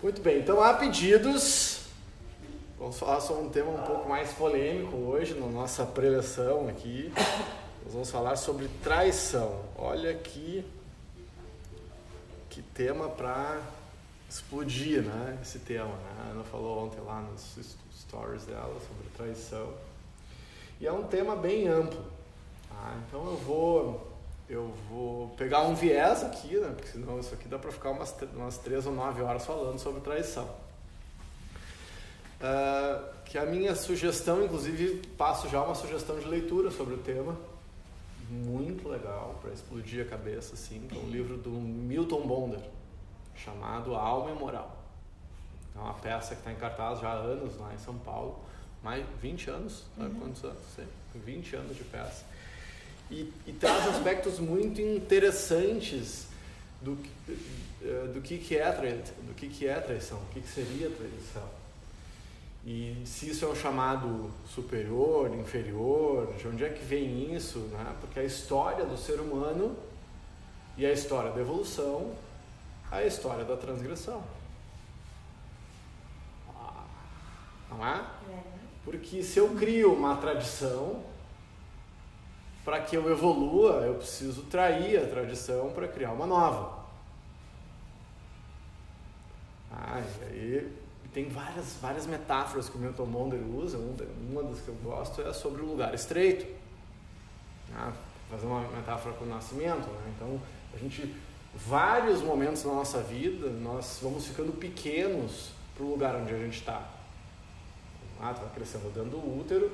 Muito bem, então há pedidos. Vamos falar sobre um tema um pouco mais polêmico hoje na nossa preleção aqui. Nós vamos falar sobre traição. Olha que, que tema para explodir, né? Esse tema. Né? A Ana falou ontem lá nos stories dela sobre traição. E é um tema bem amplo. Tá? Então eu vou eu vou pegar um viés aqui, né? Porque senão isso aqui dá para ficar umas, umas três ou nove horas falando sobre traição. Uh, que a minha sugestão, inclusive, passo já uma sugestão de leitura sobre o tema, muito legal para explodir a cabeça, assim, é um livro do Milton Bonder, chamado Alma e Moral. É uma peça que está em cartaz já há anos lá em São Paulo, mais 20 anos, sabe uhum. quantos anos? Sei, 20 anos de peça e, e traz aspectos muito interessantes do, eh, do que, que é do que, que é traição, o que, que seria traição. E se isso é um chamado superior, inferior, de onde é que vem isso? Né? Porque a história do ser humano e a história da evolução, a história da transgressão. Ah, não é? é? Porque se eu crio uma tradição, para que eu evolua, eu preciso trair a tradição para criar uma nova. Ah, e aí tem várias, várias metáforas que o Milton Monder usa. Uma das que eu gosto é sobre o lugar estreito. Ah, fazer uma metáfora com o nascimento. Né? Então, a gente, vários momentos na nossa vida, nós vamos ficando pequenos para o lugar onde a gente está. Ah, vai crescendo dentro do útero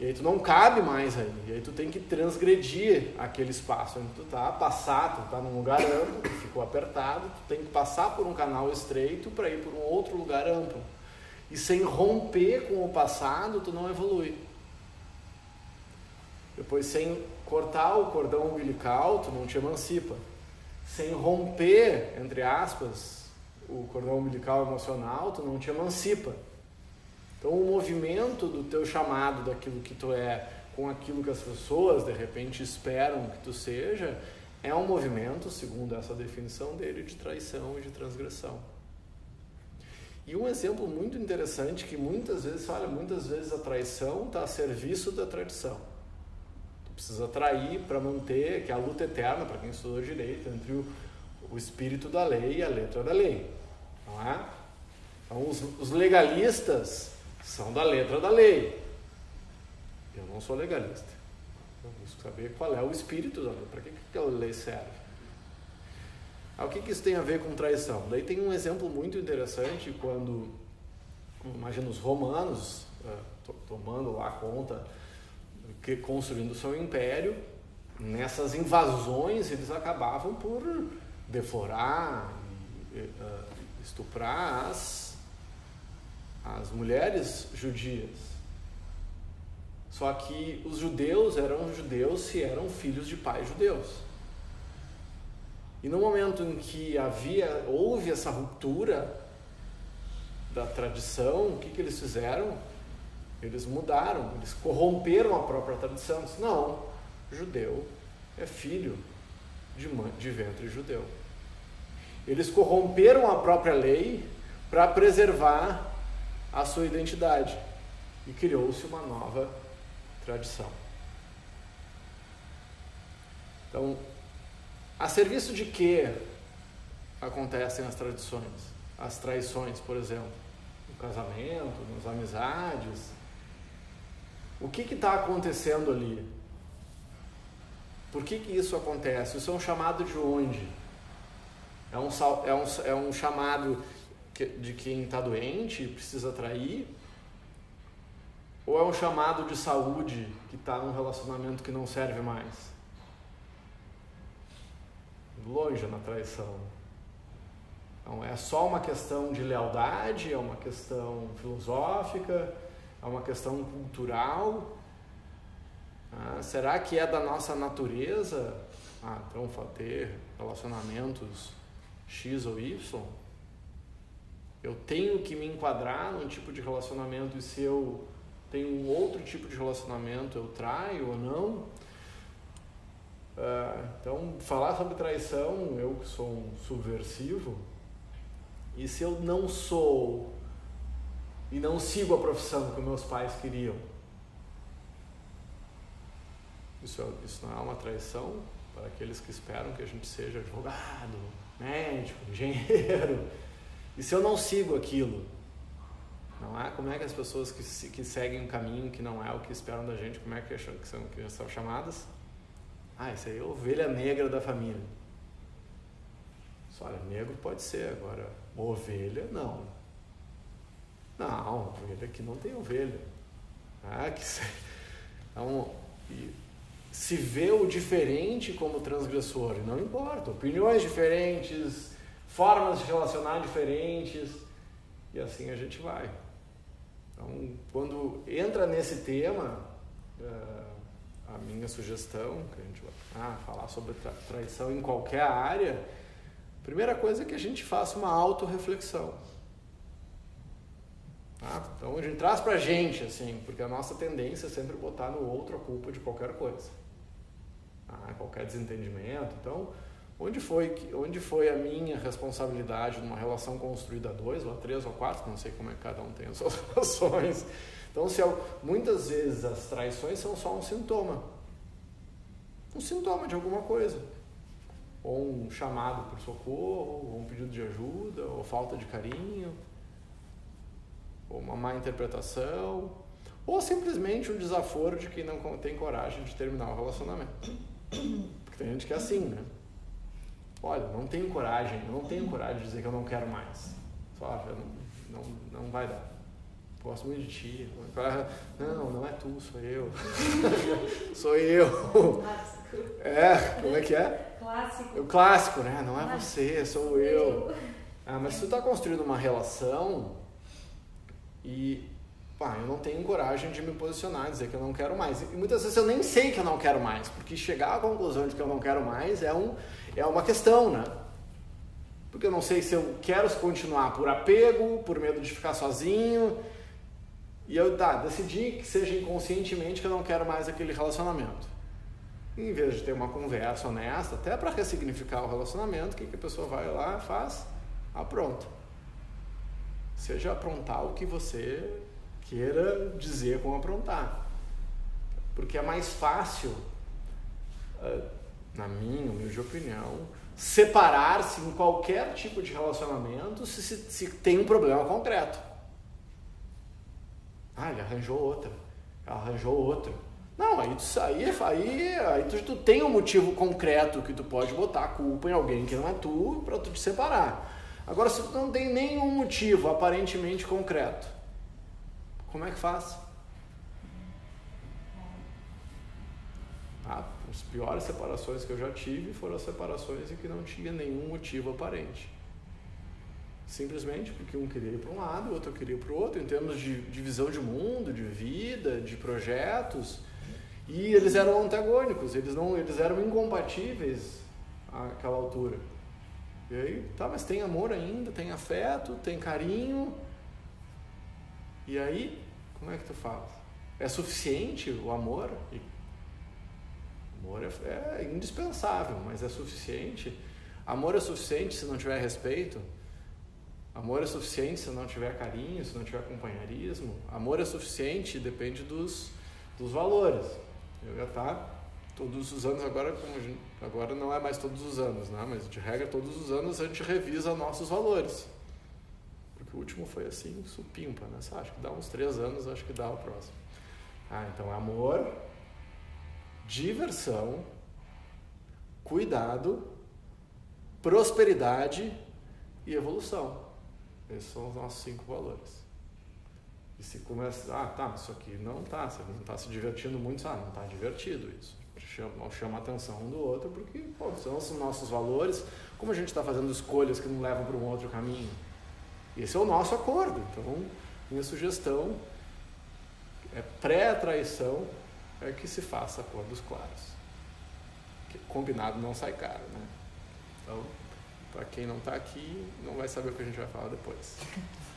e aí tu não cabe mais aí. E aí tu tem que transgredir aquele espaço onde tu tá, passar, tu tá num lugar amplo, que ficou apertado, tu tem que passar por um canal estreito para ir por um outro lugar amplo. E sem romper com o passado, tu não evolui. Depois, sem cortar o cordão umbilical, tu não te emancipa. Sem romper, entre aspas, o cordão umbilical emocional, tu não te emancipa. Então, o movimento do teu chamado, daquilo que tu é, com aquilo que as pessoas de repente esperam que tu seja, é um movimento, segundo essa definição dele, de traição e de transgressão. E um exemplo muito interessante que muitas vezes, olha, muitas vezes a traição está a serviço da tradição. Tu precisa trair para manter, que é a luta eterna, para quem estudou direito, entre o, o espírito da lei e a letra da lei. Não é? Então, os, os legalistas são da letra da lei. Eu não sou legalista. Eu busco saber qual é o espírito da lei, para que, que aquela lei serve. Ah, o que, que isso tem a ver com traição? Daí tem um exemplo muito interessante quando, imagina os romanos uh, tomando lá conta, que, construindo seu império, nessas invasões eles acabavam por deforar, uh, estuprar as as mulheres judias. Só que os judeus eram judeus se eram filhos de pais judeus. E no momento em que havia, houve essa ruptura da tradição, o que, que eles fizeram? Eles mudaram, eles corromperam a própria tradição. Disse, não, judeu é filho de, mãe, de ventre judeu. Eles corromperam a própria lei para preservar a sua identidade e criou-se uma nova tradição. Então, a serviço de que acontecem as tradições? As traições, por exemplo, no casamento, nas amizades. O que está acontecendo ali? Por que, que isso acontece? Isso é um chamado de onde? É um, é um, é um chamado de quem está doente e precisa trair? Ou é um chamado de saúde que está num relacionamento que não serve mais? Longe na traição. Então, é só uma questão de lealdade, é uma questão filosófica, é uma questão cultural. Ah, será que é da nossa natureza ah, então ter relacionamentos X ou Y? Eu tenho que me enquadrar num tipo de relacionamento e se eu tenho um outro tipo de relacionamento, eu traio ou não? Uh, então, falar sobre traição, eu que sou um subversivo, E se eu não sou e não sigo a profissão que meus pais queriam? Isso, isso não é uma traição para aqueles que esperam que a gente seja advogado, médico, engenheiro. E se eu não sigo aquilo? Não é? Como é que as pessoas que, que seguem um caminho que não é o que esperam da gente, como é que, que, são, que são chamadas? Ah, isso aí é ovelha negra da família. Olha, negro pode ser, agora ovelha não. Não, ovelha aqui não tem ovelha. Ah, que então, se vê o diferente como transgressor, não importa, opiniões diferentes, formas de relacionar diferentes, e assim a gente vai. Então, quando entra nesse tema, uh, a minha sugestão, que a gente vai ah, falar sobre tra traição em qualquer área, primeira coisa é que a gente faça uma autorreflexão. Tá? Então a gente traz pra gente, assim, porque a nossa tendência é sempre botar no outro a culpa de qualquer coisa. Tá? Qualquer desentendimento. Então, onde foi, onde foi a minha responsabilidade numa relação construída a dois, ou a três, ou a quatro, não sei como é que cada um tem as suas relações. Então, se eu, muitas vezes as traições são só um sintoma. Um sintoma de alguma coisa. Ou um chamado por socorro, ou um pedido de ajuda, ou falta de carinho ou uma má interpretação, ou simplesmente um desaforo de quem não tem coragem de terminar o relacionamento. Porque tem gente que é assim, né? Olha, não tenho coragem, não tenho coragem de dizer que eu não quero mais. Só, não, não, não vai dar. Gosto muito de ti. Não, não é tu, sou eu. sou eu. Clássico. É, como é que é? Clássico. O clássico, né? Não é você, sou eu. Ah, mas se tu está construindo uma relação, e pá, eu não tenho coragem de me posicionar, dizer que eu não quero mais. E muitas vezes eu nem sei que eu não quero mais, porque chegar à conclusão de que eu não quero mais é, um, é uma questão, né? Porque eu não sei se eu quero continuar por apego, por medo de ficar sozinho. E eu tá, decidi que seja inconscientemente que eu não quero mais aquele relacionamento. Em vez de ter uma conversa honesta, até para ressignificar o relacionamento, o que, que a pessoa vai lá faz? Pronto seja aprontar o que você queira dizer com aprontar. Porque é mais fácil, na minha humilde opinião, separar-se em qualquer tipo de relacionamento se, se, se, tem um problema concreto. Ah, ele arranjou outra, ela arranjou outra. Não, aí, aí, aí, aí tu, tu tem um motivo concreto que tu pode botar a culpa em alguém que não é tu para tu te separar. Agora, se tu não tem nenhum motivo aparentemente concreto, como é que faz? Ah, as piores separações que eu já tive foram as separações em que não tinha nenhum motivo aparente. Simplesmente porque um queria ir para um lado, o outro queria ir para o outro, em termos de, de visão de mundo, de vida, de projetos. E eles eram antagônicos, eles, não, eles eram incompatíveis àquela altura. E aí, tá, mas tem amor ainda, tem afeto, tem carinho. E aí, como é que tu faz? É suficiente o amor? E amor é, é indispensável, mas é suficiente. Amor é suficiente se não tiver respeito. Amor é suficiente se não tiver carinho, se não tiver companheirismo. Amor é suficiente, depende dos, dos valores. Eu já tá todos os anos agora gente, agora não é mais todos os anos né mas de regra todos os anos a gente revisa nossos valores porque o último foi assim supimpa né acha que dá uns três anos acho que dá o próximo ah então amor diversão cuidado prosperidade e evolução esses são os nossos cinco valores e se começa, ah, tá, isso aqui não tá, você não está se divertindo muito, ah, não está divertido isso chama, chama a atenção um do outro, porque pô, são os nossos valores, como a gente está fazendo escolhas que não levam para um outro caminho. Esse é o nosso acordo. Então, minha sugestão é pré-traição é que se faça acordos claros. Que combinado não sai caro, né? Então, para quem não está aqui, não vai saber o que a gente vai falar depois.